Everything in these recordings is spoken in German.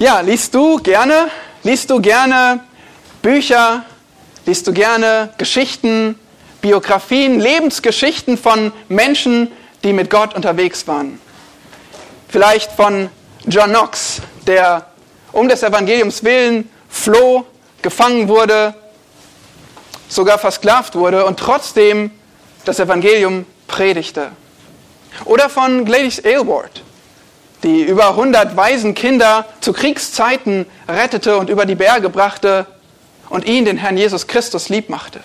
Ja, liest du gerne? Liest du gerne Bücher? Liest du gerne Geschichten, Biografien, Lebensgeschichten von Menschen, die mit Gott unterwegs waren? Vielleicht von John Knox, der um des Evangeliums willen floh, gefangen wurde, sogar versklavt wurde und trotzdem das Evangelium predigte. Oder von Gladys Aylward, die über 100 waisen Kinder zu Kriegszeiten rettete und über die Berge brachte und ihn, den Herrn Jesus Christus, lieb machte.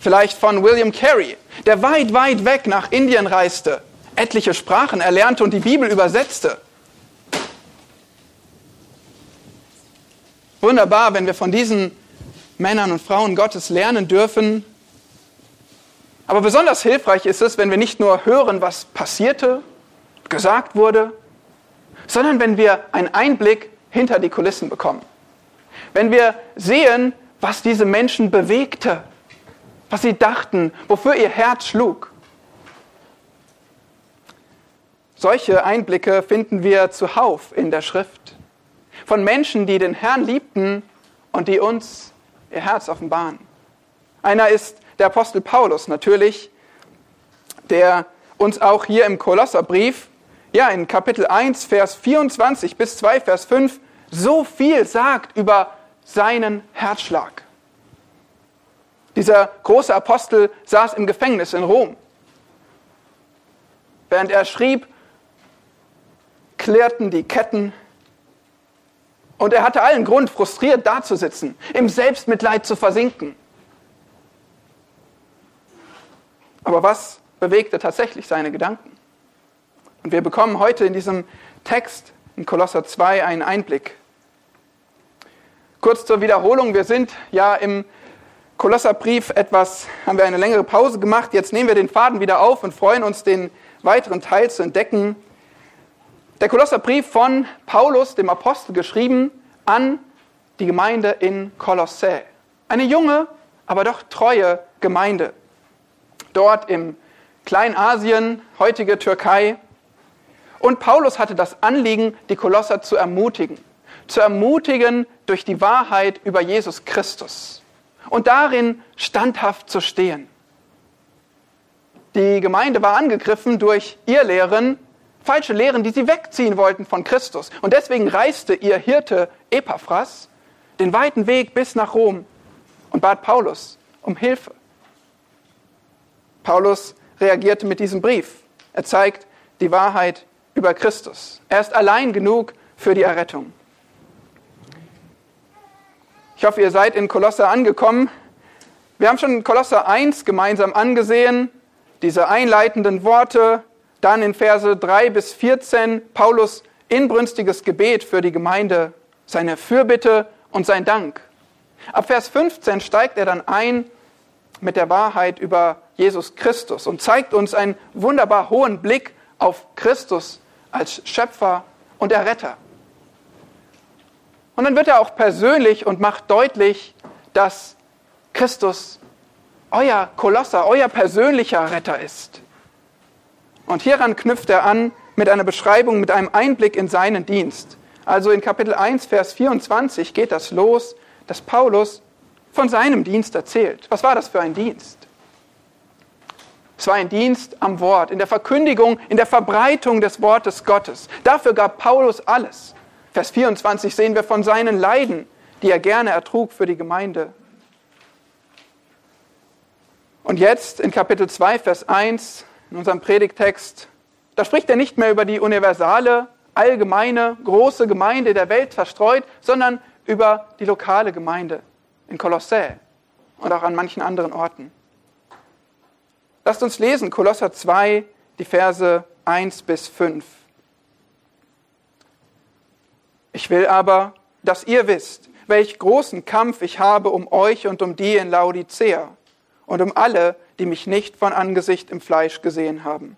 Vielleicht von William Carey, der weit, weit weg nach Indien reiste, etliche Sprachen erlernte und die Bibel übersetzte. Wunderbar, wenn wir von diesen Männern und Frauen Gottes lernen dürfen. Aber besonders hilfreich ist es, wenn wir nicht nur hören, was passierte, gesagt wurde, sondern wenn wir einen Einblick hinter die Kulissen bekommen. Wenn wir sehen, was diese Menschen bewegte, was sie dachten, wofür ihr Herz schlug. Solche Einblicke finden wir zuhauf in der Schrift. Von Menschen, die den Herrn liebten und die uns ihr Herz offenbaren. Einer ist der Apostel Paulus natürlich, der uns auch hier im Kolosserbrief, ja in Kapitel 1, Vers 24 bis 2, Vers 5, so viel sagt über seinen Herzschlag. Dieser große Apostel saß im Gefängnis in Rom. Während er schrieb, klärten die Ketten und er hatte allen Grund, frustriert dazusitzen, im Selbstmitleid zu versinken. Aber was bewegte tatsächlich seine Gedanken? Und wir bekommen heute in diesem Text in Kolosser 2 einen Einblick. Kurz zur Wiederholung, wir sind ja im Kolosserbrief etwas, haben wir eine längere Pause gemacht. Jetzt nehmen wir den Faden wieder auf und freuen uns, den weiteren Teil zu entdecken. Der Kolosserbrief von Paulus, dem Apostel, geschrieben an die Gemeinde in Kolossä. Eine junge, aber doch treue Gemeinde. Dort im Kleinasien, heutige Türkei. Und Paulus hatte das Anliegen, die Kolosser zu ermutigen. Zu ermutigen durch die Wahrheit über Jesus Christus. Und darin standhaft zu stehen. Die Gemeinde war angegriffen durch ihr Lehren, falsche Lehren, die sie wegziehen wollten von Christus. Und deswegen reiste ihr Hirte Epaphras den weiten Weg bis nach Rom und bat Paulus um Hilfe. Paulus reagierte mit diesem Brief. Er zeigt die Wahrheit über Christus. Er ist allein genug für die Errettung. Ich hoffe, ihr seid in Kolosser angekommen. Wir haben schon Kolosser 1 gemeinsam angesehen, diese einleitenden Worte, dann in Verse 3 bis 14 Paulus inbrünstiges Gebet für die Gemeinde, seine Fürbitte und sein Dank. Ab Vers 15 steigt er dann ein mit der Wahrheit über Jesus Christus und zeigt uns einen wunderbar hohen Blick auf Christus als Schöpfer und Erretter. Und dann wird er auch persönlich und macht deutlich, dass Christus euer Kolosser, euer persönlicher Retter ist. Und hieran knüpft er an mit einer Beschreibung, mit einem Einblick in seinen Dienst. Also in Kapitel 1, Vers 24 geht das los, dass Paulus von seinem Dienst erzählt. Was war das für ein Dienst? Es war ein Dienst am Wort, in der Verkündigung, in der Verbreitung des Wortes Gottes. Dafür gab Paulus alles. Vers 24 sehen wir von seinen Leiden, die er gerne ertrug für die Gemeinde. Und jetzt in Kapitel 2, Vers 1 in unserem Predigtext, da spricht er nicht mehr über die universale, allgemeine, große Gemeinde der Welt verstreut, sondern über die lokale Gemeinde in Kolossä und auch an manchen anderen Orten. Lasst uns lesen, Kolosser 2, die Verse 1 bis 5. Ich will aber, dass ihr wisst, welch großen Kampf ich habe um euch und um die in Laodicea und um alle, die mich nicht von Angesicht im Fleisch gesehen haben,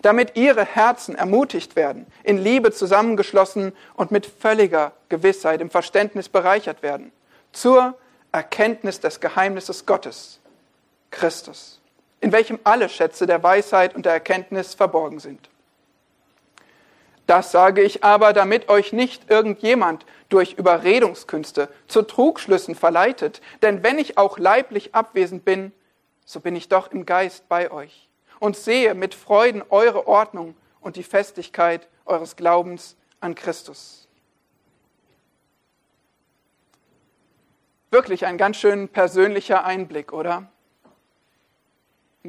damit ihre Herzen ermutigt werden, in Liebe zusammengeschlossen und mit völliger Gewissheit im Verständnis bereichert werden, zur Erkenntnis des Geheimnisses Gottes, Christus, in welchem alle Schätze der Weisheit und der Erkenntnis verborgen sind. Das sage ich aber, damit euch nicht irgendjemand durch Überredungskünste zu Trugschlüssen verleitet. Denn wenn ich auch leiblich abwesend bin, so bin ich doch im Geist bei euch und sehe mit Freuden eure Ordnung und die Festigkeit eures Glaubens an Christus. Wirklich ein ganz schön persönlicher Einblick, oder?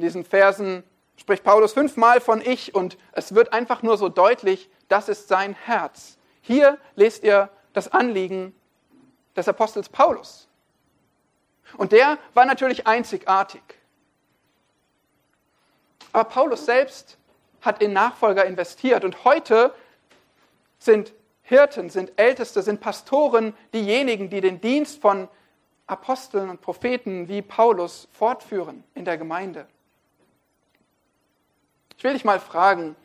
In diesen Versen spricht Paulus fünfmal von ich und es wird einfach nur so deutlich, das ist sein Herz. Hier lest ihr das Anliegen des Apostels Paulus. Und der war natürlich einzigartig. Aber Paulus selbst hat in Nachfolger investiert und heute sind Hirten, sind Älteste, sind Pastoren diejenigen, die den Dienst von Aposteln und Propheten wie Paulus fortführen in der Gemeinde. Ich will dich mal fragen,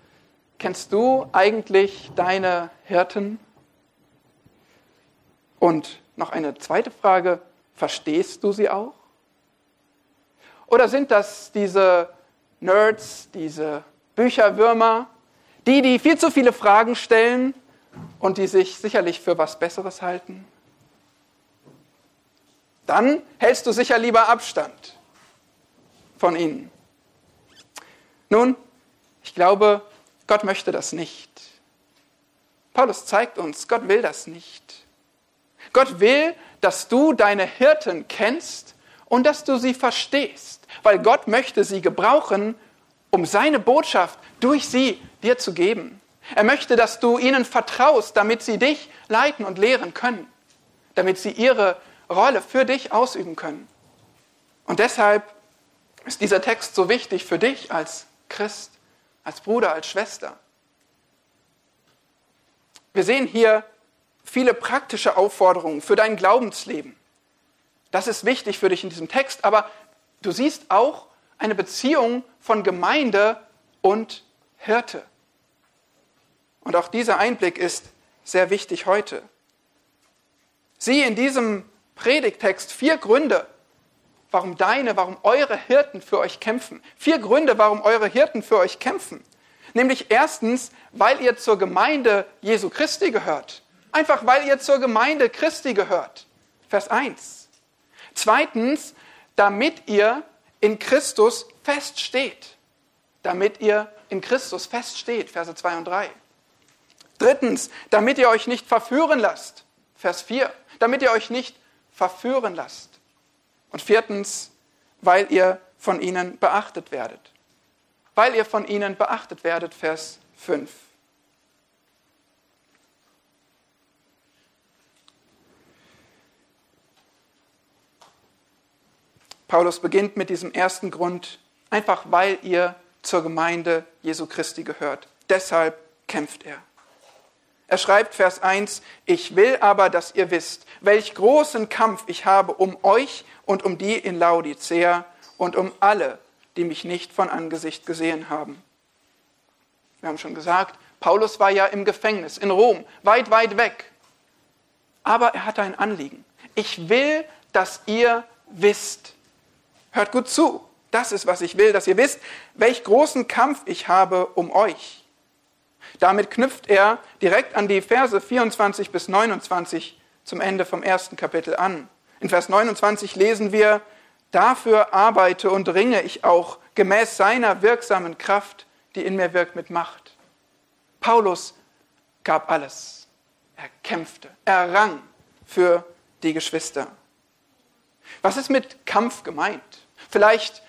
kennst du eigentlich deine Hirten? Und noch eine zweite Frage, verstehst du sie auch? Oder sind das diese Nerds, diese Bücherwürmer, die, die viel zu viele Fragen stellen und die sich sicherlich für was Besseres halten? Dann hältst du sicher lieber Abstand von ihnen. Nun, ich glaube, Gott möchte das nicht. Paulus zeigt uns, Gott will das nicht. Gott will, dass du deine Hirten kennst und dass du sie verstehst, weil Gott möchte sie gebrauchen, um seine Botschaft durch sie dir zu geben. Er möchte, dass du ihnen vertraust, damit sie dich leiten und lehren können, damit sie ihre Rolle für dich ausüben können. Und deshalb ist dieser Text so wichtig für dich als Christ, als Bruder, als Schwester. Wir sehen hier viele praktische Aufforderungen für dein Glaubensleben. Das ist wichtig für dich in diesem Text, aber du siehst auch eine Beziehung von Gemeinde und Hirte. Und auch dieser Einblick ist sehr wichtig heute. Sieh in diesem Predigtext vier Gründe, warum deine, warum eure Hirten für euch kämpfen. Vier Gründe, warum eure Hirten für euch kämpfen. Nämlich erstens, weil ihr zur Gemeinde Jesu Christi gehört. Einfach weil ihr zur Gemeinde Christi gehört. Vers 1. Zweitens, damit ihr in Christus feststeht. Damit ihr in Christus feststeht. Verse 2 und 3. Drittens, damit ihr euch nicht verführen lasst. Vers 4. Damit ihr euch nicht verführen lasst. Und viertens, weil ihr von ihnen beachtet werdet. Weil ihr von ihnen beachtet werdet, Vers 5. Paulus beginnt mit diesem ersten Grund, einfach weil ihr zur Gemeinde Jesu Christi gehört. Deshalb kämpft er. Er schreibt Vers 1, ich will aber, dass ihr wisst, welch großen Kampf ich habe um euch und um die in Laodicea und um alle, die mich nicht von Angesicht gesehen haben. Wir haben schon gesagt, Paulus war ja im Gefängnis in Rom, weit, weit weg. Aber er hatte ein Anliegen. Ich will, dass ihr wisst. Hört gut zu. Das ist, was ich will, dass ihr wisst, welch großen Kampf ich habe um euch damit knüpft er direkt an die Verse 24 bis 29 zum Ende vom ersten Kapitel an. In Vers 29 lesen wir, Dafür arbeite und ringe ich auch gemäß seiner wirksamen Kraft, die in mir wirkt mit Macht. Paulus gab alles. Er kämpfte, er rang für die Geschwister. Was ist mit Kampf gemeint? Vielleicht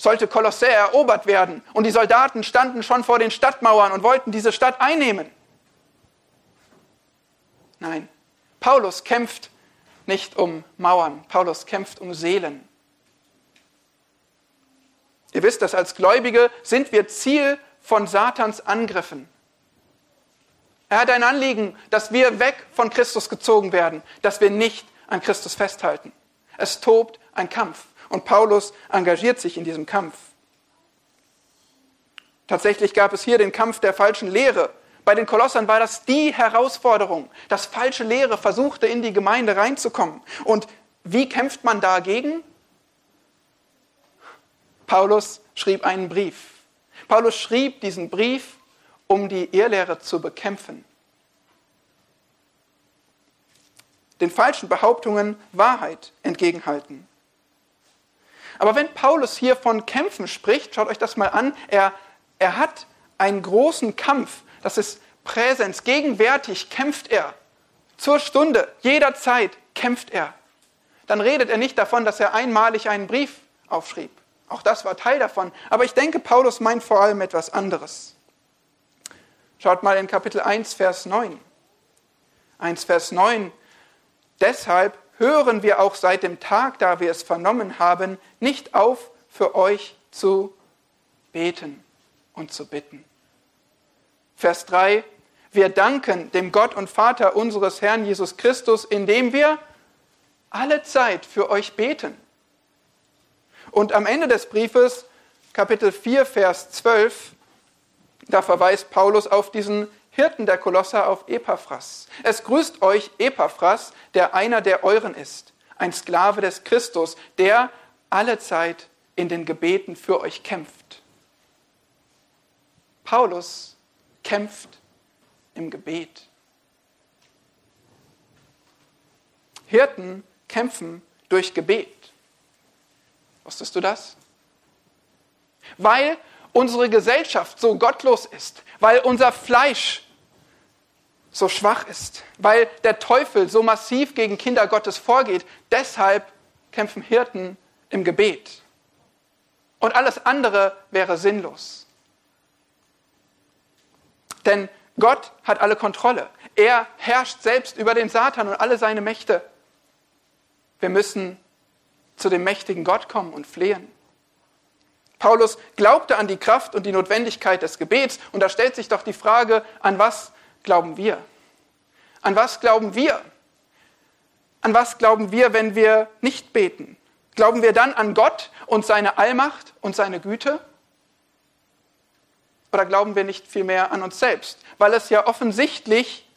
sollte Kolossä erobert werden und die Soldaten standen schon vor den Stadtmauern und wollten diese Stadt einnehmen. Nein, Paulus kämpft nicht um Mauern, Paulus kämpft um Seelen. Ihr wisst, dass als Gläubige sind wir Ziel von Satans Angriffen. Er hat ein Anliegen, dass wir weg von Christus gezogen werden, dass wir nicht an Christus festhalten. Es tobt ein Kampf. Und Paulus engagiert sich in diesem Kampf. Tatsächlich gab es hier den Kampf der falschen Lehre. Bei den Kolossern war das die Herausforderung, dass falsche Lehre versuchte, in die Gemeinde reinzukommen. Und wie kämpft man dagegen? Paulus schrieb einen Brief. Paulus schrieb diesen Brief, um die Irrlehre zu bekämpfen. Den falschen Behauptungen Wahrheit entgegenhalten. Aber wenn Paulus hier von Kämpfen spricht, schaut euch das mal an, er, er hat einen großen Kampf, das ist Präsenz, gegenwärtig kämpft er. Zur Stunde, jederzeit kämpft er. Dann redet er nicht davon, dass er einmalig einen Brief aufschrieb. Auch das war Teil davon. Aber ich denke, Paulus meint vor allem etwas anderes. Schaut mal in Kapitel 1, Vers 9. 1, Vers 9. Deshalb hören wir auch seit dem Tag, da wir es vernommen haben, nicht auf, für euch zu beten und zu bitten. Vers 3. Wir danken dem Gott und Vater unseres Herrn Jesus Christus, indem wir alle Zeit für euch beten. Und am Ende des Briefes, Kapitel 4, Vers 12, da verweist Paulus auf diesen Hirten der Kolosser auf Epaphras. Es grüßt euch Epaphras, der einer der euren ist, ein Sklave des Christus, der alle Zeit in den Gebeten für euch kämpft. Paulus kämpft im Gebet. Hirten kämpfen durch Gebet. Wusstest du das? Weil unsere Gesellschaft so gottlos ist, weil unser Fleisch so schwach ist, weil der Teufel so massiv gegen Kinder Gottes vorgeht, deshalb kämpfen Hirten im Gebet. Und alles andere wäre sinnlos. Denn Gott hat alle Kontrolle. Er herrscht selbst über den Satan und alle seine Mächte. Wir müssen zu dem mächtigen Gott kommen und flehen. Paulus glaubte an die Kraft und die Notwendigkeit des Gebets. Und da stellt sich doch die Frage, an was glauben wir? An was glauben wir? An was glauben wir, wenn wir nicht beten? Glauben wir dann an Gott und seine Allmacht und seine Güte? Oder glauben wir nicht vielmehr an uns selbst? Weil es ja offensichtlich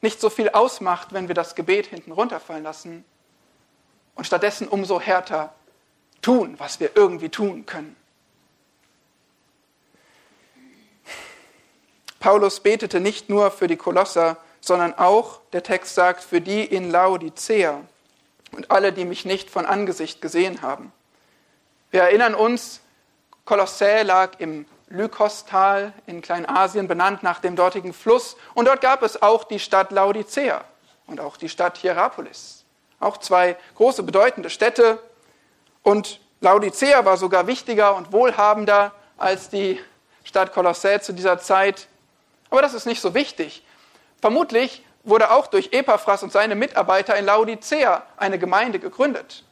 nicht so viel ausmacht, wenn wir das Gebet hinten runterfallen lassen und stattdessen umso härter tun, was wir irgendwie tun können. Paulus betete nicht nur für die Kolosser, sondern auch, der Text sagt, für die in Laodicea und alle, die mich nicht von Angesicht gesehen haben. Wir erinnern uns, Kolossä lag im Lykostal in Kleinasien, benannt nach dem dortigen Fluss. Und dort gab es auch die Stadt Laodicea und auch die Stadt Hierapolis. Auch zwei große, bedeutende Städte. Und Laodicea war sogar wichtiger und wohlhabender als die Stadt Kolossä zu dieser Zeit. Aber das ist nicht so wichtig. Vermutlich wurde auch durch Epaphras und seine Mitarbeiter in Laodicea eine Gemeinde gegründet.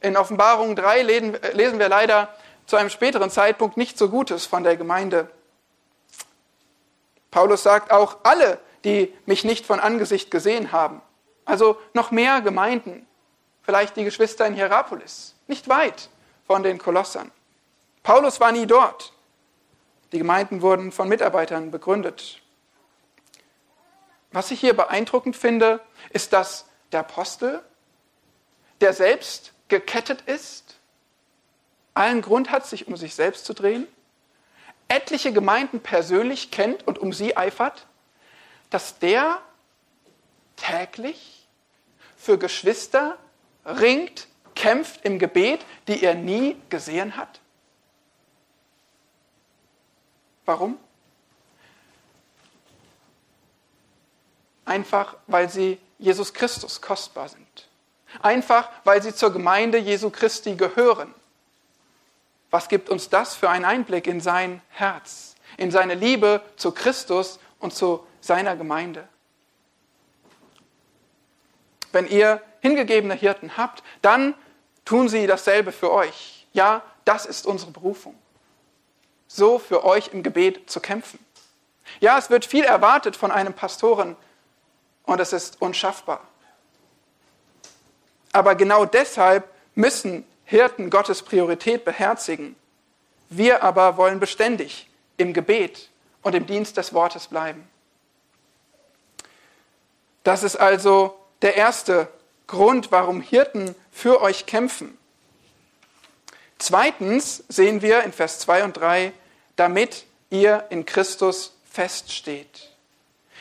In Offenbarung 3 lesen wir leider zu einem späteren Zeitpunkt nicht so Gutes von der Gemeinde. Paulus sagt auch, alle, die mich nicht von Angesicht gesehen haben, also noch mehr Gemeinden, vielleicht die Geschwister in Hierapolis, nicht weit von den Kolossern. Paulus war nie dort. Die Gemeinden wurden von Mitarbeitern begründet. Was ich hier beeindruckend finde, ist, dass der Apostel, der selbst gekettet ist, allen Grund hat, sich um sich selbst zu drehen, etliche Gemeinden persönlich kennt und um sie eifert, dass der täglich für Geschwister ringt, kämpft im Gebet, die er nie gesehen hat? Warum? Einfach, weil sie Jesus Christus kostbar sind. Einfach, weil sie zur Gemeinde Jesu Christi gehören. Was gibt uns das für einen Einblick in sein Herz, in seine Liebe zu Christus und zu seiner Gemeinde? Wenn ihr hingegebene Hirten habt, dann tun sie dasselbe für euch. Ja, das ist unsere Berufung. So für euch im Gebet zu kämpfen. Ja, es wird viel erwartet von einem Pastoren und es ist unschaffbar. Aber genau deshalb müssen Hirten Gottes Priorität beherzigen. Wir aber wollen beständig im Gebet und im Dienst des Wortes bleiben. Das ist also der erste Grund, warum Hirten für euch kämpfen. Zweitens sehen wir in Vers 2 und 3, damit ihr in Christus feststeht.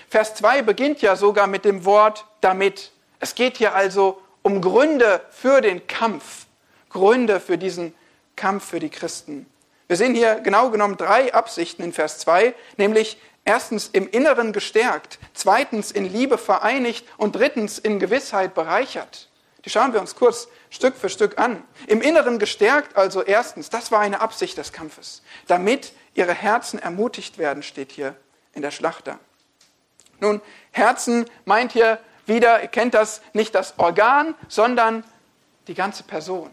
Vers 2 beginnt ja sogar mit dem Wort damit. Es geht hier also um Gründe für den Kampf, Gründe für diesen Kampf für die Christen. Wir sehen hier genau genommen drei Absichten in Vers 2, nämlich erstens im Inneren gestärkt, zweitens in Liebe vereinigt und drittens in Gewissheit bereichert. Die schauen wir uns kurz Stück für Stück an. Im Inneren gestärkt also erstens, das war eine Absicht des Kampfes, damit ihre Herzen ermutigt werden, steht hier in der Schlachter. Nun, Herzen meint hier wieder, ihr kennt das, nicht das Organ, sondern die ganze Person.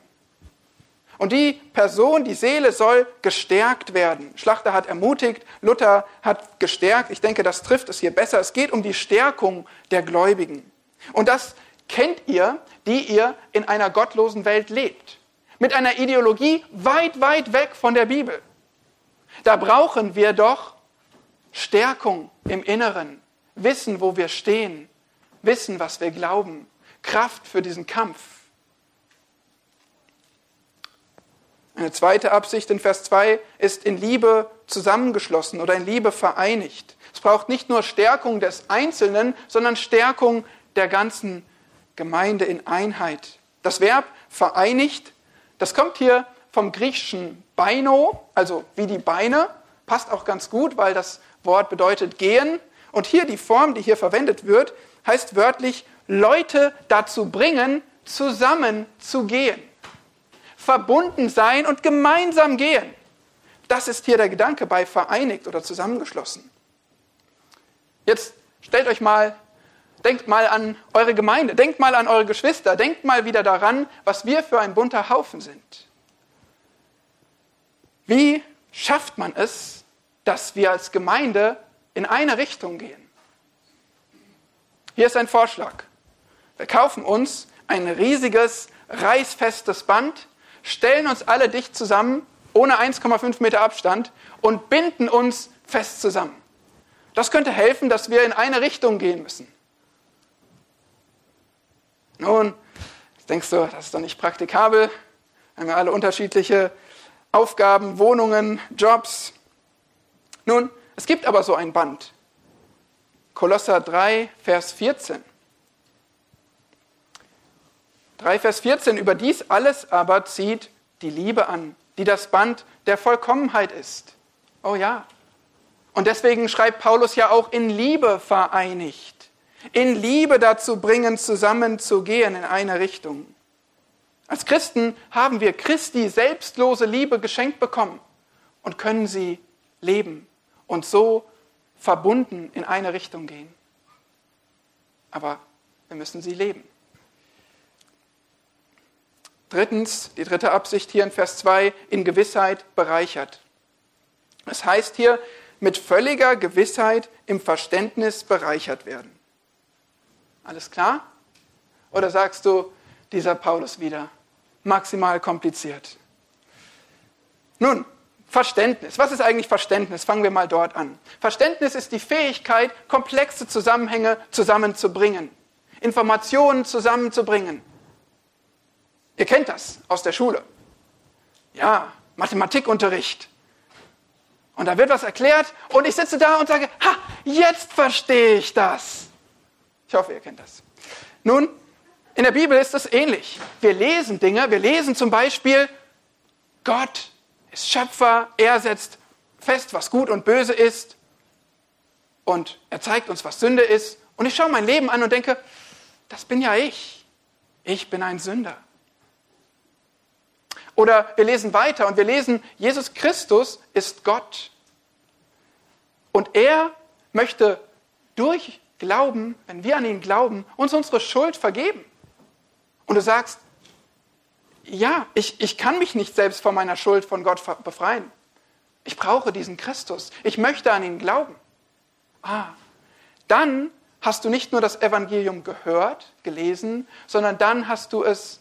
Und die Person, die Seele soll gestärkt werden. Schlachter hat ermutigt, Luther hat gestärkt. Ich denke, das trifft es hier besser. Es geht um die Stärkung der Gläubigen. Und das kennt ihr, die ihr in einer gottlosen Welt lebt. Mit einer Ideologie weit, weit weg von der Bibel. Da brauchen wir doch Stärkung im Inneren, wissen, wo wir stehen, wissen, was wir glauben, Kraft für diesen Kampf. Eine zweite Absicht in Vers 2 ist in Liebe zusammengeschlossen oder in Liebe vereinigt. Es braucht nicht nur Stärkung des Einzelnen, sondern Stärkung der ganzen Gemeinde in Einheit. Das Verb vereinigt, das kommt hier vom griechischen Beino, also wie die Beine, passt auch ganz gut, weil das Wort bedeutet gehen. Und hier die Form, die hier verwendet wird, heißt wörtlich Leute dazu bringen, zusammen zu gehen. Verbunden sein und gemeinsam gehen. Das ist hier der Gedanke bei vereinigt oder zusammengeschlossen. Jetzt stellt euch mal Denkt mal an eure Gemeinde, denkt mal an eure Geschwister, denkt mal wieder daran, was wir für ein bunter Haufen sind. Wie schafft man es, dass wir als Gemeinde in eine Richtung gehen? Hier ist ein Vorschlag. Wir kaufen uns ein riesiges, reißfestes Band, stellen uns alle dicht zusammen, ohne 1,5 Meter Abstand und binden uns fest zusammen. Das könnte helfen, dass wir in eine Richtung gehen müssen. Nun, denkst du, das ist doch nicht praktikabel. Wir haben ja alle unterschiedliche Aufgaben, Wohnungen, Jobs. Nun, es gibt aber so ein Band. Kolosser 3, Vers 14. 3, Vers 14. Über dies alles aber zieht die Liebe an, die das Band der Vollkommenheit ist. Oh ja. Und deswegen schreibt Paulus ja auch in Liebe vereinigt in Liebe dazu bringen, zusammenzugehen in eine Richtung. Als Christen haben wir Christi selbstlose Liebe geschenkt bekommen und können sie leben und so verbunden in eine Richtung gehen. Aber wir müssen sie leben. Drittens, die dritte Absicht hier in Vers 2, in Gewissheit bereichert. Es heißt hier, mit völliger Gewissheit im Verständnis bereichert werden. Alles klar? Oder sagst du, dieser Paulus wieder, maximal kompliziert? Nun, Verständnis. Was ist eigentlich Verständnis? Fangen wir mal dort an. Verständnis ist die Fähigkeit, komplexe Zusammenhänge zusammenzubringen, Informationen zusammenzubringen. Ihr kennt das aus der Schule. Ja, Mathematikunterricht. Und da wird was erklärt und ich sitze da und sage, ha, jetzt verstehe ich das. Ich hoffe, ihr kennt das. Nun, in der Bibel ist es ähnlich. Wir lesen Dinge, wir lesen zum Beispiel, Gott ist Schöpfer, er setzt fest, was gut und böse ist und er zeigt uns, was Sünde ist. Und ich schaue mein Leben an und denke, das bin ja ich. Ich bin ein Sünder. Oder wir lesen weiter und wir lesen, Jesus Christus ist Gott. Und er möchte durch glauben, wenn wir an ihn glauben, uns unsere Schuld vergeben. Und du sagst, ja, ich, ich kann mich nicht selbst von meiner Schuld von Gott befreien. Ich brauche diesen Christus. Ich möchte an ihn glauben. Ah, dann hast du nicht nur das Evangelium gehört, gelesen, sondern dann hast du es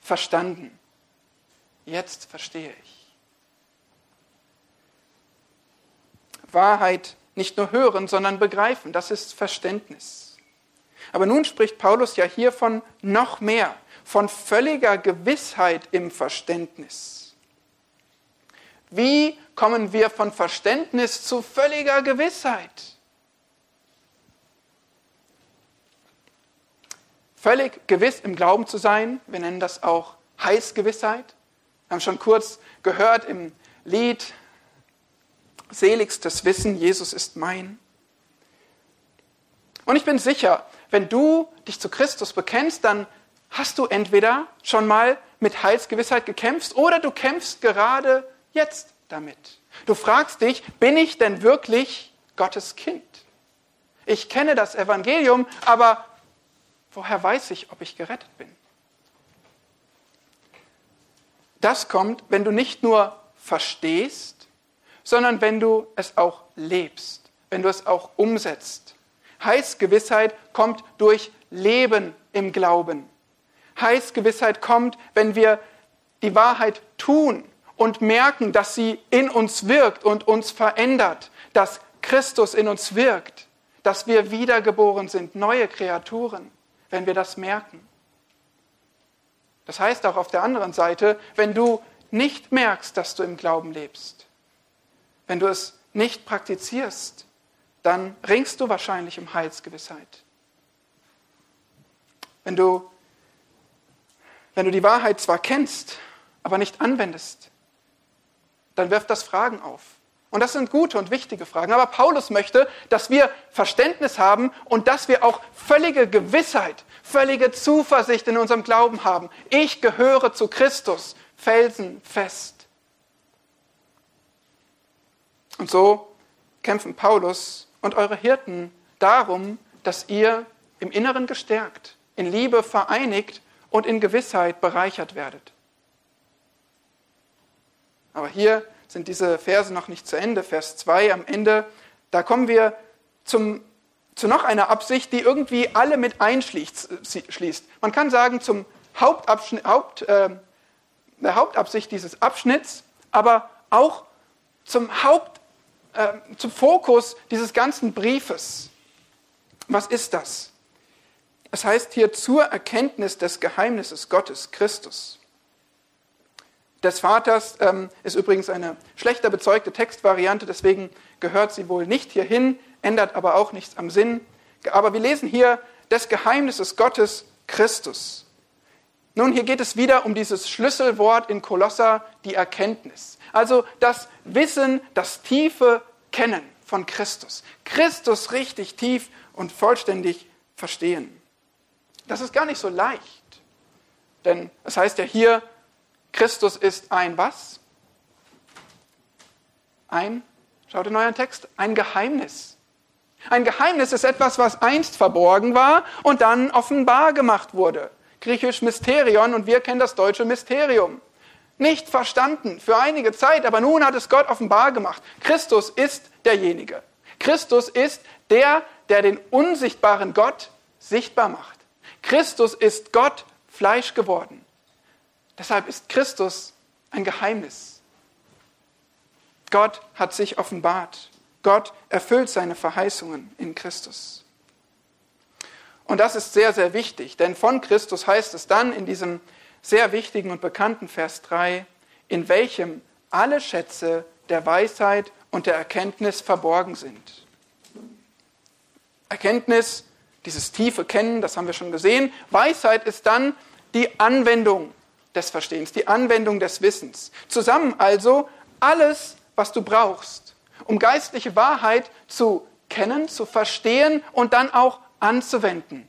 verstanden. Jetzt verstehe ich. Wahrheit nicht nur hören, sondern begreifen. Das ist Verständnis. Aber nun spricht Paulus ja hier von noch mehr, von völliger Gewissheit im Verständnis. Wie kommen wir von Verständnis zu völliger Gewissheit? Völlig gewiss im Glauben zu sein, wir nennen das auch Heilsgewissheit. Wir haben schon kurz gehört im Lied, seligstes Wissen, Jesus ist mein. Und ich bin sicher, wenn du dich zu Christus bekennst, dann hast du entweder schon mal mit Heilsgewissheit gekämpft oder du kämpfst gerade jetzt damit. Du fragst dich, bin ich denn wirklich Gottes Kind? Ich kenne das Evangelium, aber woher weiß ich, ob ich gerettet bin? Das kommt, wenn du nicht nur verstehst, sondern wenn du es auch lebst, wenn du es auch umsetzt. Heilsgewissheit kommt durch Leben im Glauben. Heilsgewissheit kommt, wenn wir die Wahrheit tun und merken, dass sie in uns wirkt und uns verändert, dass Christus in uns wirkt, dass wir wiedergeboren sind, neue Kreaturen, wenn wir das merken. Das heißt auch auf der anderen Seite, wenn du nicht merkst, dass du im Glauben lebst, wenn du es nicht praktizierst, dann ringst du wahrscheinlich um Heilsgewissheit. Wenn du, wenn du die Wahrheit zwar kennst, aber nicht anwendest, dann wirft das Fragen auf. Und das sind gute und wichtige Fragen. Aber Paulus möchte, dass wir Verständnis haben und dass wir auch völlige Gewissheit, völlige Zuversicht in unserem Glauben haben. Ich gehöre zu Christus, felsenfest. Und so kämpfen Paulus und eure Hirten darum, dass ihr im Inneren gestärkt, in Liebe vereinigt und in Gewissheit bereichert werdet. Aber hier sind diese Verse noch nicht zu Ende. Vers 2 am Ende, da kommen wir zum, zu noch einer Absicht, die irgendwie alle mit einschließt. Man kann sagen, zum Haupt, äh, der Hauptabsicht dieses Abschnitts, aber auch zum Haupt, äh, zum Fokus dieses ganzen Briefes. Was ist das? Es heißt hier zur Erkenntnis des Geheimnisses Gottes, Christus des Vaters ähm, ist übrigens eine schlechter bezeugte Textvariante, deswegen gehört sie wohl nicht hierhin, ändert aber auch nichts am Sinn. Aber wir lesen hier des Geheimnisses Gottes Christus. Nun, hier geht es wieder um dieses Schlüsselwort in Kolosser, die Erkenntnis. Also das Wissen, das tiefe Kennen von Christus. Christus richtig tief und vollständig verstehen. Das ist gar nicht so leicht. Denn es heißt ja hier, Christus ist ein was? Ein, schaut in euren Text, ein Geheimnis. Ein Geheimnis ist etwas, was einst verborgen war und dann offenbar gemacht wurde. Griechisch Mysterion und wir kennen das deutsche Mysterium. Nicht verstanden für einige Zeit, aber nun hat es Gott offenbar gemacht. Christus ist derjenige. Christus ist der, der den unsichtbaren Gott sichtbar macht. Christus ist Gott Fleisch geworden. Deshalb ist Christus ein Geheimnis. Gott hat sich offenbart. Gott erfüllt seine Verheißungen in Christus. Und das ist sehr, sehr wichtig, denn von Christus heißt es dann in diesem sehr wichtigen und bekannten Vers 3, in welchem alle Schätze der Weisheit und der Erkenntnis verborgen sind. Erkenntnis, dieses tiefe Kennen, das haben wir schon gesehen. Weisheit ist dann die Anwendung des Verstehens, die Anwendung des Wissens. Zusammen also alles, was du brauchst, um geistliche Wahrheit zu kennen, zu verstehen und dann auch anzuwenden.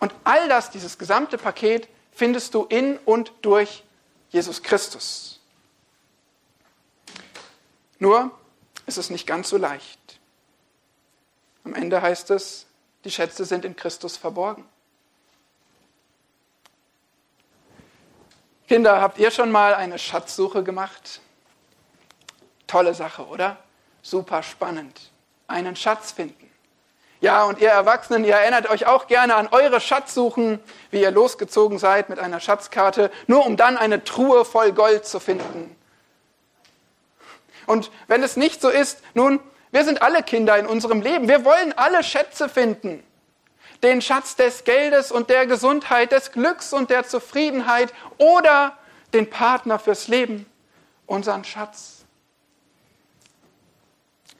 Und all das, dieses gesamte Paket, findest du in und durch Jesus Christus. Nur ist es nicht ganz so leicht. Am Ende heißt es, die Schätze sind in Christus verborgen. Kinder, habt ihr schon mal eine Schatzsuche gemacht? Tolle Sache, oder? Super spannend. Einen Schatz finden. Ja, und ihr Erwachsenen, ihr erinnert euch auch gerne an eure Schatzsuchen, wie ihr losgezogen seid mit einer Schatzkarte, nur um dann eine Truhe voll Gold zu finden. Und wenn es nicht so ist, nun, wir sind alle Kinder in unserem Leben. Wir wollen alle Schätze finden den Schatz des Geldes und der Gesundheit, des Glücks und der Zufriedenheit oder den Partner fürs Leben unseren Schatz.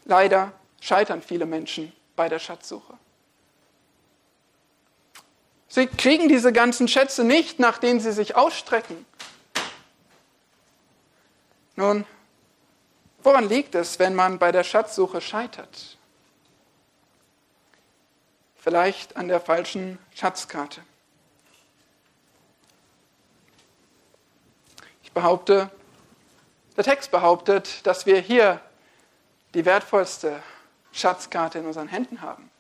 Leider scheitern viele Menschen bei der Schatzsuche. Sie kriegen diese ganzen Schätze nicht, nach denen sie sich ausstrecken. Nun, woran liegt es, wenn man bei der Schatzsuche scheitert? Vielleicht an der falschen Schatzkarte. Ich behaupte, der Text behauptet, dass wir hier die wertvollste Schatzkarte in unseren Händen haben.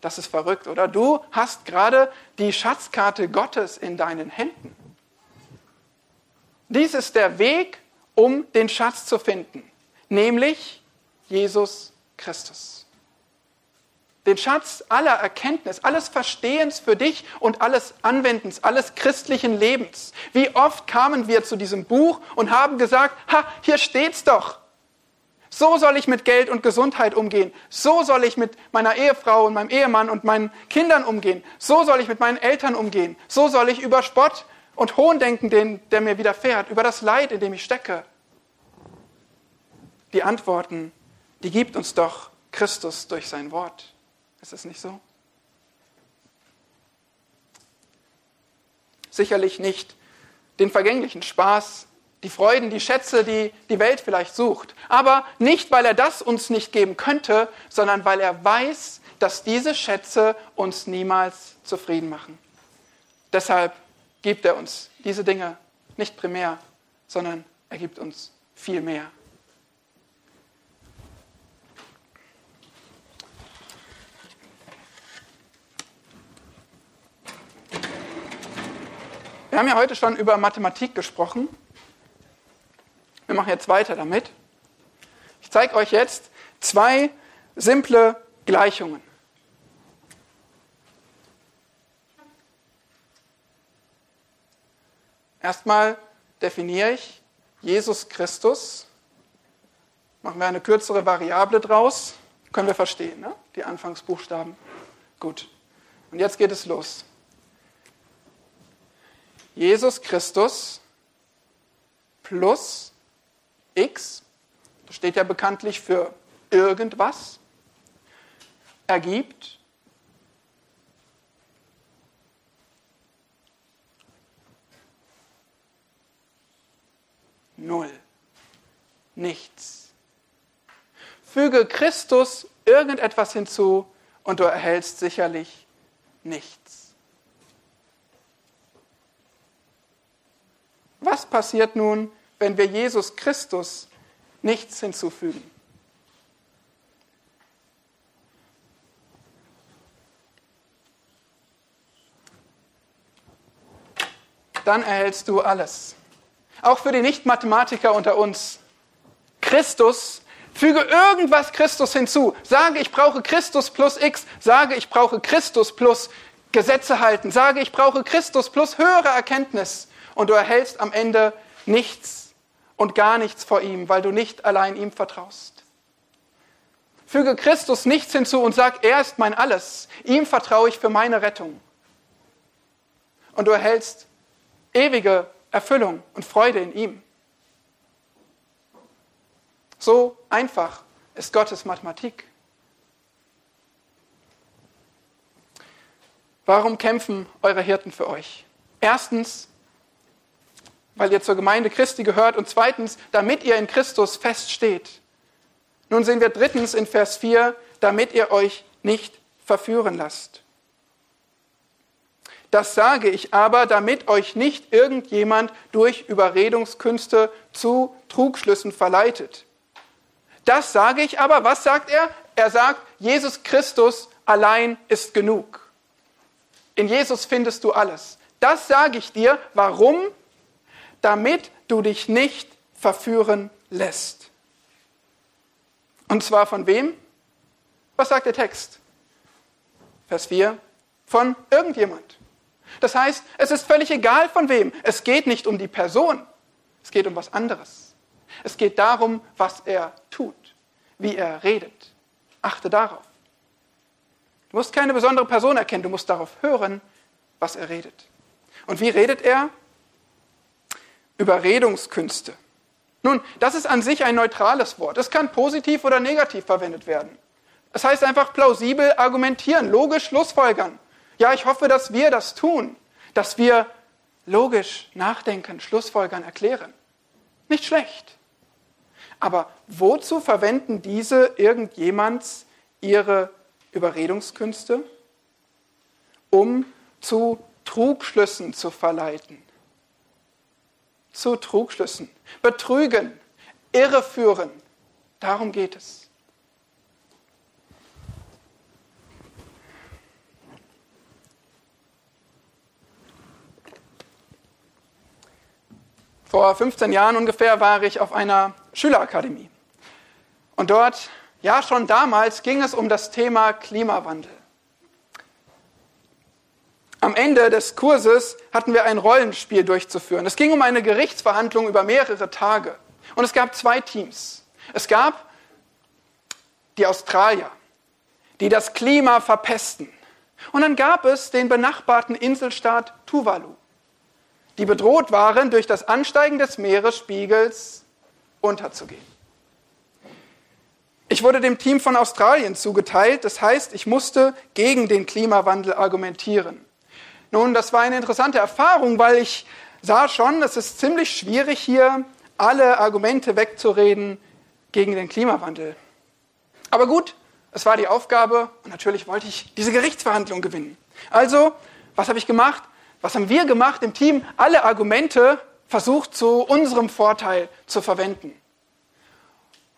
Das ist verrückt, oder? Du hast gerade die Schatzkarte Gottes in deinen Händen. Dies ist der Weg, um den Schatz zu finden, nämlich Jesus Christus. Den Schatz aller Erkenntnis, alles Verstehens für dich und alles Anwendens, alles christlichen Lebens. Wie oft kamen wir zu diesem Buch und haben gesagt, ha, hier steht's doch. So soll ich mit Geld und Gesundheit umgehen. So soll ich mit meiner Ehefrau und meinem Ehemann und meinen Kindern umgehen. So soll ich mit meinen Eltern umgehen. So soll ich über Spott und Hohn denken, den, der mir widerfährt, über das Leid, in dem ich stecke. Die Antworten, die gibt uns doch Christus durch sein Wort. Ist es nicht so? Sicherlich nicht den vergänglichen Spaß, die Freuden, die Schätze, die die Welt vielleicht sucht. Aber nicht, weil er das uns nicht geben könnte, sondern weil er weiß, dass diese Schätze uns niemals zufrieden machen. Deshalb gibt er uns diese Dinge nicht primär, sondern er gibt uns viel mehr. Wir haben ja heute schon über Mathematik gesprochen. Wir machen jetzt weiter damit. Ich zeige euch jetzt zwei simple Gleichungen. Erstmal definiere ich Jesus Christus. Machen wir eine kürzere Variable draus. Können wir verstehen, ne? die Anfangsbuchstaben. Gut. Und jetzt geht es los. Jesus Christus plus x, das steht ja bekanntlich für irgendwas, ergibt null, nichts. Füge Christus irgendetwas hinzu und du erhältst sicherlich nichts. Was passiert nun, wenn wir Jesus Christus nichts hinzufügen. Dann erhältst du alles. Auch für die Nicht-Mathematiker unter uns. Christus, füge irgendwas Christus hinzu. Sage, ich brauche Christus plus X. Sage, ich brauche Christus plus Gesetze halten. Sage, ich brauche Christus plus höhere Erkenntnis. Und du erhältst am Ende nichts und gar nichts vor ihm, weil du nicht allein ihm vertraust. Füge Christus nichts hinzu und sag, er ist mein Alles. Ihm vertraue ich für meine Rettung. Und du erhältst ewige Erfüllung und Freude in ihm. So einfach ist Gottes Mathematik. Warum kämpfen eure Hirten für euch? Erstens, weil ihr zur Gemeinde Christi gehört und zweitens, damit ihr in Christus feststeht. Nun sehen wir drittens in Vers 4, damit ihr euch nicht verführen lasst. Das sage ich aber, damit euch nicht irgendjemand durch Überredungskünste zu Trugschlüssen verleitet. Das sage ich aber, was sagt er? Er sagt, Jesus Christus allein ist genug. In Jesus findest du alles. Das sage ich dir. Warum? Damit du dich nicht verführen lässt. Und zwar von wem? Was sagt der Text? Vers 4. Von irgendjemand. Das heißt, es ist völlig egal von wem. Es geht nicht um die Person. Es geht um was anderes. Es geht darum, was er tut, wie er redet. Achte darauf. Du musst keine besondere Person erkennen, du musst darauf hören, was er redet. Und wie redet er? Überredungskünste. Nun, das ist an sich ein neutrales Wort. Es kann positiv oder negativ verwendet werden. Es heißt einfach plausibel argumentieren, logisch schlussfolgern. Ja, ich hoffe, dass wir das tun, dass wir logisch nachdenken, schlussfolgern, erklären. Nicht schlecht. Aber wozu verwenden diese irgendjemands ihre Überredungskünste? Um zu Trugschlüssen zu verleiten. Zu Trugschlüssen. Betrügen, irreführen. Darum geht es. Vor 15 Jahren ungefähr war ich auf einer Schülerakademie. Und dort, ja schon damals, ging es um das Thema Klimawandel. Am Ende des Kurses hatten wir ein Rollenspiel durchzuführen. Es ging um eine Gerichtsverhandlung über mehrere Tage. Und es gab zwei Teams. Es gab die Australier, die das Klima verpesten. Und dann gab es den benachbarten Inselstaat Tuvalu die bedroht waren, durch das Ansteigen des Meeresspiegels unterzugehen. Ich wurde dem Team von Australien zugeteilt, das heißt, ich musste gegen den Klimawandel argumentieren. Nun, das war eine interessante Erfahrung, weil ich sah schon, es ist ziemlich schwierig hier alle Argumente wegzureden gegen den Klimawandel. Aber gut, es war die Aufgabe und natürlich wollte ich diese Gerichtsverhandlung gewinnen. Also, was habe ich gemacht? Was haben wir gemacht im Team? Alle Argumente versucht zu unserem Vorteil zu verwenden.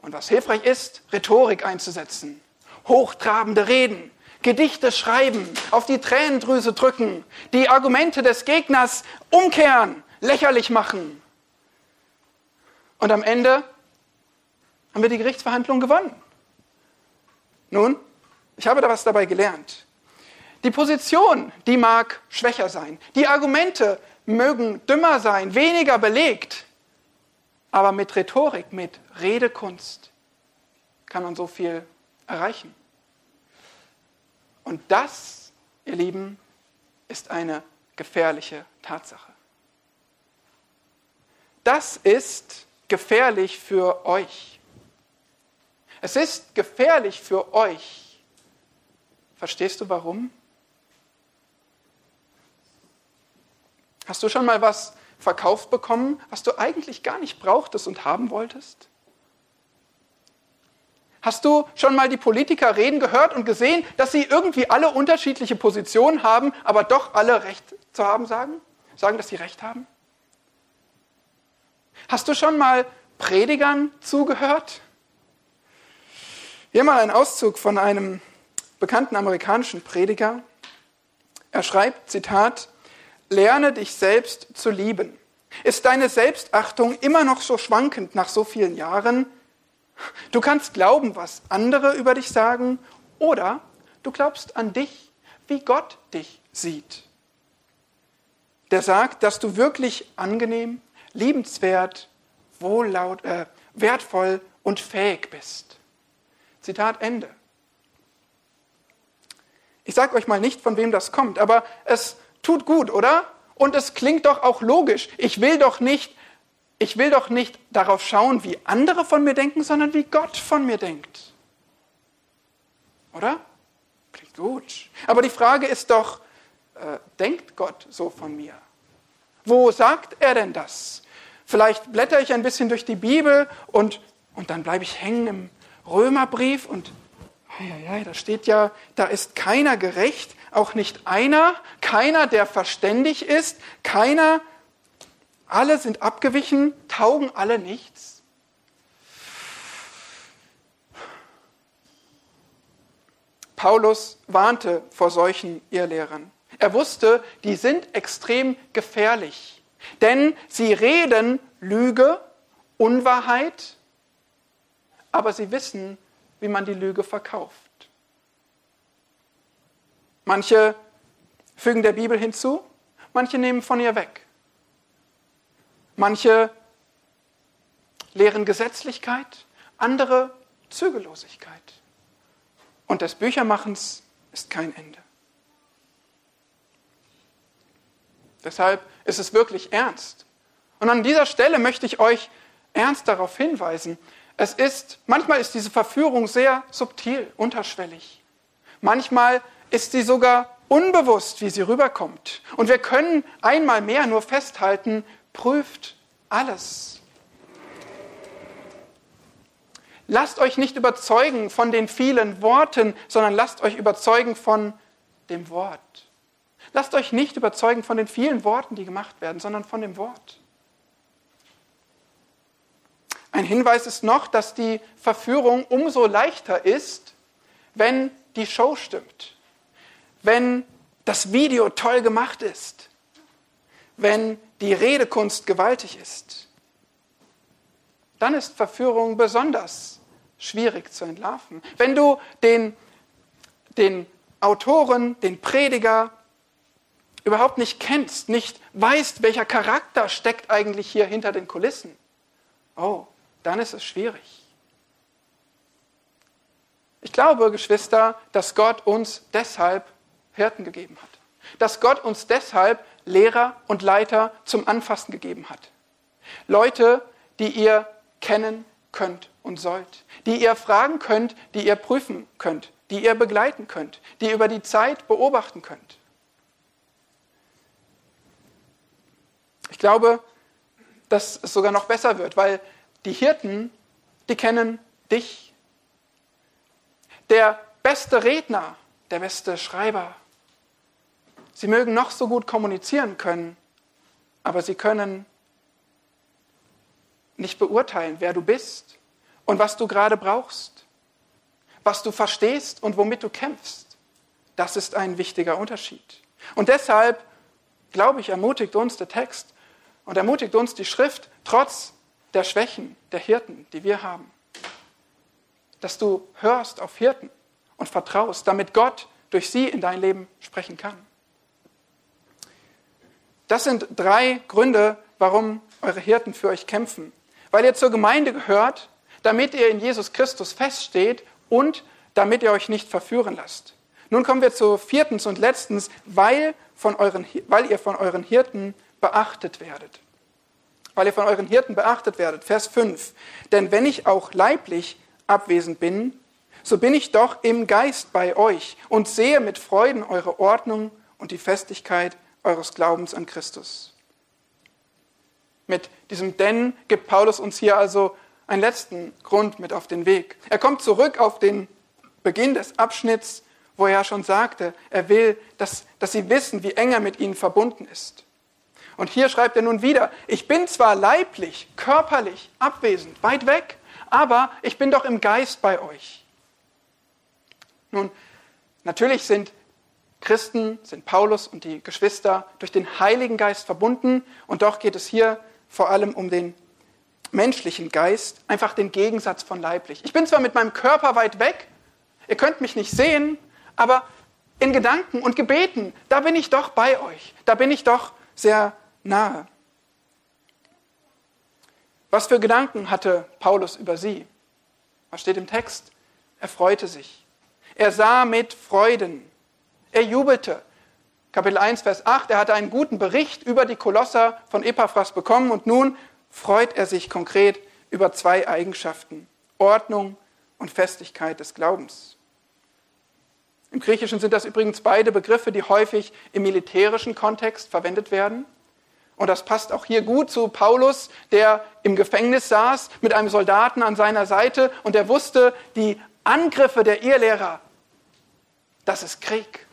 Und was hilfreich ist, Rhetorik einzusetzen, hochtrabende Reden, Gedichte schreiben, auf die Tränendrüse drücken, die Argumente des Gegners umkehren, lächerlich machen. Und am Ende haben wir die Gerichtsverhandlung gewonnen. Nun, ich habe da was dabei gelernt. Die Position, die mag schwächer sein. Die Argumente mögen dümmer sein, weniger belegt. Aber mit Rhetorik, mit Redekunst kann man so viel erreichen. Und das, ihr Lieben, ist eine gefährliche Tatsache. Das ist gefährlich für euch. Es ist gefährlich für euch. Verstehst du warum? Hast du schon mal was verkauft bekommen, was du eigentlich gar nicht brauchtest und haben wolltest? Hast du schon mal die Politiker reden gehört und gesehen, dass sie irgendwie alle unterschiedliche Positionen haben, aber doch alle Recht zu haben sagen? Sagen, dass sie Recht haben? Hast du schon mal Predigern zugehört? Hier mal ein Auszug von einem bekannten amerikanischen Prediger. Er schreibt, Zitat, lerne dich selbst zu lieben. Ist deine Selbstachtung immer noch so schwankend nach so vielen Jahren? Du kannst glauben, was andere über dich sagen, oder du glaubst an dich, wie Gott dich sieht. Der sagt, dass du wirklich angenehm, liebenswert, wohllaut, äh, wertvoll und fähig bist. Zitat Ende. Ich sage euch mal nicht, von wem das kommt, aber es Tut gut, oder? Und es klingt doch auch logisch. Ich will doch nicht, ich will doch nicht darauf schauen, wie andere von mir denken, sondern wie Gott von mir denkt. Oder? Klingt gut. Aber die Frage ist doch, äh, denkt Gott so von mir? Wo sagt er denn das? Vielleicht blätter ich ein bisschen durch die Bibel und, und dann bleibe ich hängen im Römerbrief und da steht ja, da ist keiner gerecht, auch nicht einer, keiner, der verständig ist, keiner, alle sind abgewichen, taugen alle nichts. Paulus warnte vor solchen Irrlehrern. Er wusste, die sind extrem gefährlich, denn sie reden Lüge, Unwahrheit, aber sie wissen, wie man die Lüge verkauft. Manche fügen der Bibel hinzu, manche nehmen von ihr weg. Manche lehren Gesetzlichkeit, andere Zügellosigkeit. Und des Büchermachens ist kein Ende. Deshalb ist es wirklich ernst. Und an dieser Stelle möchte ich euch ernst darauf hinweisen, es ist, manchmal ist diese Verführung sehr subtil, unterschwellig. Manchmal ist sie sogar unbewusst, wie sie rüberkommt. Und wir können einmal mehr nur festhalten, prüft alles. Lasst euch nicht überzeugen von den vielen Worten, sondern lasst euch überzeugen von dem Wort. Lasst euch nicht überzeugen von den vielen Worten, die gemacht werden, sondern von dem Wort. Ein Hinweis ist noch, dass die Verführung umso leichter ist, wenn die Show stimmt, wenn das Video toll gemacht ist, wenn die Redekunst gewaltig ist. Dann ist Verführung besonders schwierig zu entlarven. Wenn du den, den Autoren, den Prediger überhaupt nicht kennst, nicht weißt, welcher Charakter steckt eigentlich hier hinter den Kulissen, oh, dann ist es schwierig. Ich glaube, Geschwister, dass Gott uns deshalb Hirten gegeben hat. Dass Gott uns deshalb Lehrer und Leiter zum Anfassen gegeben hat. Leute, die ihr kennen könnt und sollt. Die ihr fragen könnt, die ihr prüfen könnt, die ihr begleiten könnt, die ihr über die Zeit beobachten könnt. Ich glaube, dass es sogar noch besser wird, weil die Hirten, die kennen dich. Der beste Redner, der beste Schreiber. Sie mögen noch so gut kommunizieren können, aber sie können nicht beurteilen, wer du bist und was du gerade brauchst, was du verstehst und womit du kämpfst. Das ist ein wichtiger Unterschied. Und deshalb, glaube ich, ermutigt uns der Text und ermutigt uns die Schrift, trotz der Schwächen der Hirten, die wir haben. Dass du hörst auf Hirten und vertraust, damit Gott durch sie in dein Leben sprechen kann. Das sind drei Gründe, warum eure Hirten für euch kämpfen. Weil ihr zur Gemeinde gehört, damit ihr in Jesus Christus feststeht und damit ihr euch nicht verführen lasst. Nun kommen wir zu viertens und letztens, weil, von euren, weil ihr von euren Hirten beachtet werdet weil ihr von euren Hirten beachtet werdet. Vers 5. Denn wenn ich auch leiblich abwesend bin, so bin ich doch im Geist bei euch und sehe mit Freuden eure Ordnung und die Festigkeit eures Glaubens an Christus. Mit diesem Denn gibt Paulus uns hier also einen letzten Grund mit auf den Weg. Er kommt zurück auf den Beginn des Abschnitts, wo er schon sagte, er will, dass, dass sie wissen, wie eng er mit ihnen verbunden ist. Und hier schreibt er nun wieder, ich bin zwar leiblich, körperlich abwesend, weit weg, aber ich bin doch im Geist bei euch. Nun, natürlich sind Christen, sind Paulus und die Geschwister durch den Heiligen Geist verbunden und doch geht es hier vor allem um den menschlichen Geist, einfach den Gegensatz von leiblich. Ich bin zwar mit meinem Körper weit weg, ihr könnt mich nicht sehen, aber in Gedanken und Gebeten, da bin ich doch bei euch, da bin ich doch sehr nahe. Was für Gedanken hatte Paulus über sie? Was steht im Text? Er freute sich. Er sah mit Freuden. Er jubelte. Kapitel 1, Vers 8, er hatte einen guten Bericht über die Kolosser von Epaphras bekommen und nun freut er sich konkret über zwei Eigenschaften, Ordnung und Festigkeit des Glaubens. Im Griechischen sind das übrigens beide Begriffe, die häufig im militärischen Kontext verwendet werden. Und das passt auch hier gut zu Paulus, der im Gefängnis saß mit einem Soldaten an seiner Seite und der wusste, die Angriffe der Irrlehrer, das ist Krieg.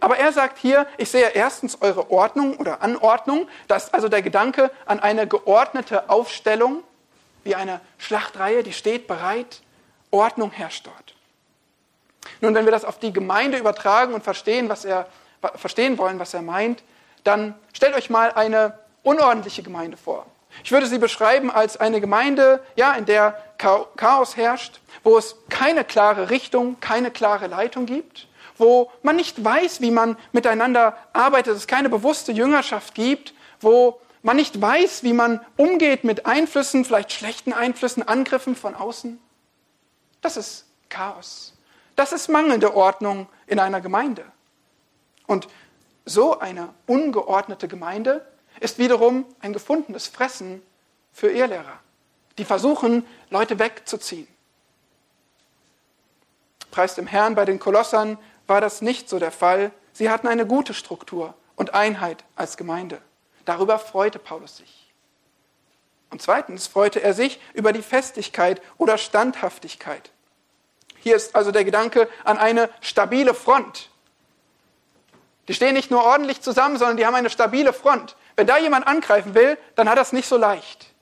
Aber er sagt hier, ich sehe erstens eure Ordnung oder Anordnung, das ist also der Gedanke an eine geordnete Aufstellung, wie eine Schlachtreihe, die steht bereit, Ordnung herrscht dort. Nun, wenn wir das auf die Gemeinde übertragen und verstehen, was er, verstehen wollen, was er meint, dann stellt euch mal eine unordentliche Gemeinde vor. Ich würde sie beschreiben als eine Gemeinde, ja, in der Chaos herrscht, wo es keine klare Richtung, keine klare Leitung gibt, wo man nicht weiß, wie man miteinander arbeitet, es keine bewusste Jüngerschaft gibt, wo man nicht weiß, wie man umgeht mit Einflüssen, vielleicht schlechten Einflüssen, Angriffen von außen. Das ist Chaos. Das ist mangelnde Ordnung in einer Gemeinde. Und so eine ungeordnete Gemeinde ist wiederum ein gefundenes Fressen für Irrlehrer, die versuchen, Leute wegzuziehen. Preis dem Herrn, bei den Kolossern war das nicht so der Fall. Sie hatten eine gute Struktur und Einheit als Gemeinde. Darüber freute Paulus sich. Und zweitens freute er sich über die Festigkeit oder Standhaftigkeit. Hier ist also der Gedanke an eine stabile Front. Die stehen nicht nur ordentlich zusammen, sondern die haben eine stabile Front. Wenn da jemand angreifen will, dann hat es nicht so leicht.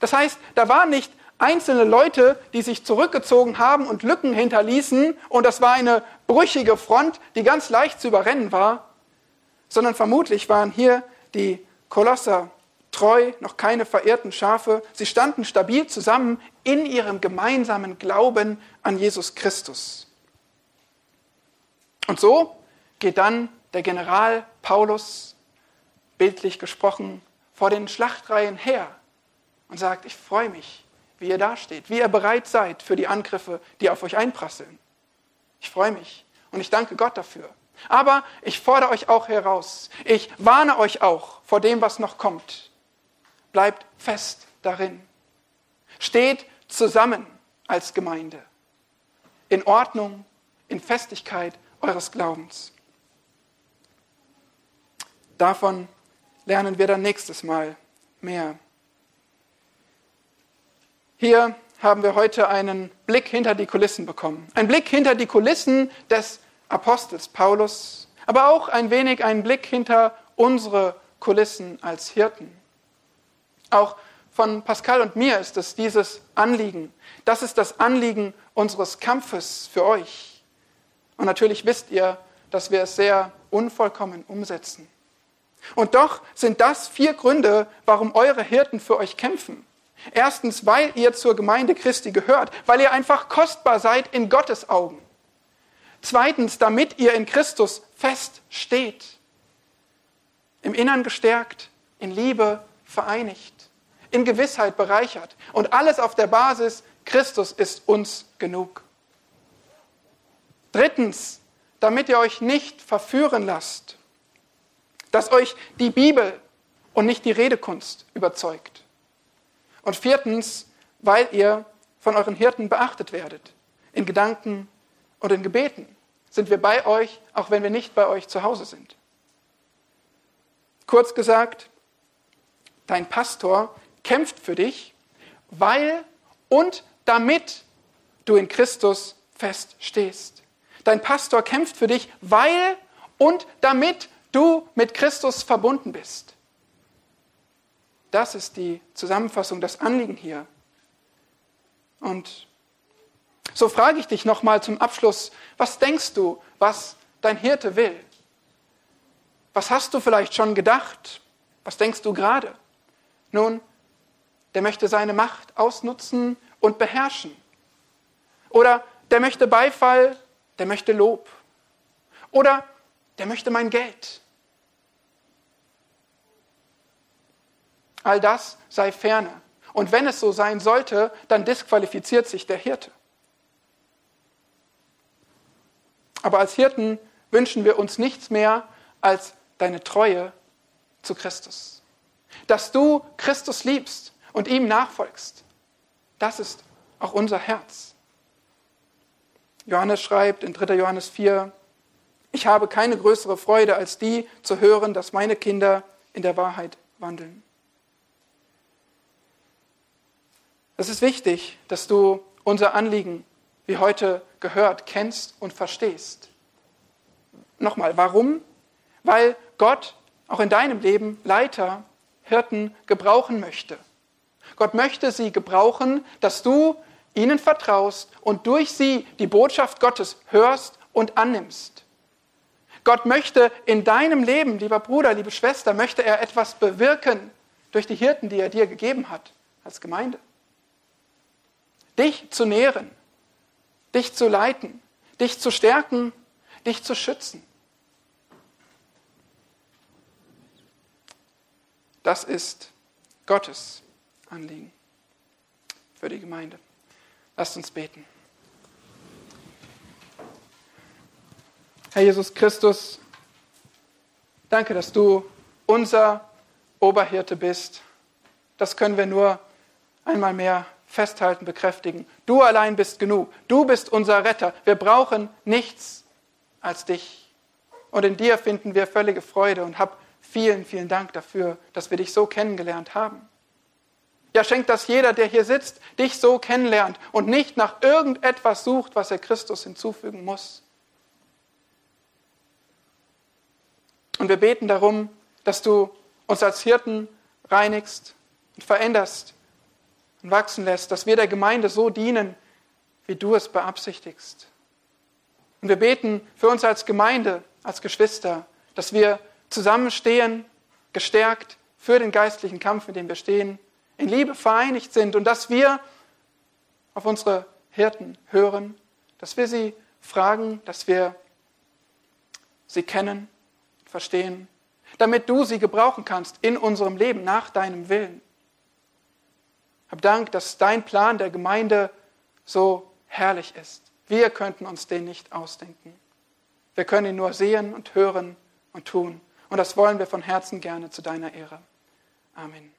Das heißt, da waren nicht einzelne Leute, die sich zurückgezogen haben und Lücken hinterließen und das war eine brüchige Front, die ganz leicht zu überrennen war, sondern vermutlich waren hier die Kolosser treu, noch keine verehrten Schafe. Sie standen stabil zusammen in ihrem gemeinsamen Glauben an Jesus Christus. Und so geht dann der General Paulus, bildlich gesprochen, vor den Schlachtreihen her und sagt, ich freue mich, wie ihr dasteht, wie ihr bereit seid für die Angriffe, die auf euch einprasseln. Ich freue mich und ich danke Gott dafür. Aber ich fordere euch auch heraus. Ich warne euch auch vor dem, was noch kommt. Bleibt fest darin. Steht zusammen als Gemeinde. In Ordnung, in Festigkeit eures Glaubens. Davon lernen wir dann nächstes Mal mehr. Hier haben wir heute einen Blick hinter die Kulissen bekommen. Ein Blick hinter die Kulissen des Apostels Paulus, aber auch ein wenig ein Blick hinter unsere Kulissen als Hirten. Auch von Pascal und mir ist es dieses Anliegen. Das ist das Anliegen unseres Kampfes für euch. Und natürlich wisst ihr, dass wir es sehr unvollkommen umsetzen. Und doch sind das vier Gründe, warum eure Hirten für euch kämpfen. Erstens, weil ihr zur Gemeinde Christi gehört, weil ihr einfach kostbar seid in Gottes Augen. Zweitens, damit ihr in Christus fest steht, im Innern gestärkt, in Liebe vereinigt, in Gewissheit bereichert. Und alles auf der Basis, Christus ist uns genug. Drittens, damit ihr euch nicht verführen lasst, dass euch die Bibel und nicht die Redekunst überzeugt. Und viertens, weil ihr von euren Hirten beachtet werdet. In Gedanken und in Gebeten sind wir bei euch, auch wenn wir nicht bei euch zu Hause sind. Kurz gesagt, dein Pastor kämpft für dich, weil und damit du in Christus fest stehst. Dein Pastor kämpft für dich, weil und damit du mit Christus verbunden bist. Das ist die Zusammenfassung, das Anliegen hier. Und so frage ich dich nochmal zum Abschluss, was denkst du, was dein Hirte will? Was hast du vielleicht schon gedacht? Was denkst du gerade? Nun, der möchte seine Macht ausnutzen und beherrschen. Oder der möchte Beifall, der möchte Lob. Oder der möchte mein Geld. All das sei ferne. Und wenn es so sein sollte, dann disqualifiziert sich der Hirte. Aber als Hirten wünschen wir uns nichts mehr als deine Treue zu Christus. Dass du Christus liebst und ihm nachfolgst. Das ist auch unser Herz. Johannes schreibt in 3. Johannes 4, ich habe keine größere Freude als die zu hören, dass meine Kinder in der Wahrheit wandeln. Es ist wichtig, dass du unser Anliegen, wie heute gehört, kennst und verstehst. Nochmal, warum? Weil Gott auch in deinem Leben Leiter, Hirten gebrauchen möchte. Gott möchte sie gebrauchen, dass du ihnen vertraust und durch sie die Botschaft Gottes hörst und annimmst. Gott möchte in deinem Leben, lieber Bruder, liebe Schwester, möchte er etwas bewirken durch die Hirten, die er dir gegeben hat als Gemeinde dich zu nähren, dich zu leiten, dich zu stärken, dich zu schützen. Das ist Gottes Anliegen für die Gemeinde. Lasst uns beten. Herr Jesus Christus, danke, dass du unser Oberhirte bist das können wir nur einmal mehr festhalten, bekräftigen. Du allein bist genug. Du bist unser Retter. Wir brauchen nichts als dich. Und in dir finden wir völlige Freude und hab vielen, vielen Dank dafür, dass wir dich so kennengelernt haben. Ja, schenkt das jeder, der hier sitzt, dich so kennenlernt und nicht nach irgendetwas sucht, was er Christus hinzufügen muss. Und wir beten darum, dass du uns als Hirten reinigst und veränderst und wachsen lässt, dass wir der Gemeinde so dienen, wie du es beabsichtigst. Und wir beten für uns als Gemeinde, als Geschwister, dass wir zusammenstehen, gestärkt für den geistlichen Kampf, in dem wir stehen, in Liebe vereinigt sind und dass wir auf unsere Hirten hören, dass wir sie fragen, dass wir sie kennen, verstehen, damit du sie gebrauchen kannst in unserem Leben nach deinem Willen. Hab Dank, dass dein Plan der Gemeinde so herrlich ist. Wir könnten uns den nicht ausdenken. Wir können ihn nur sehen und hören und tun. Und das wollen wir von Herzen gerne zu deiner Ehre. Amen.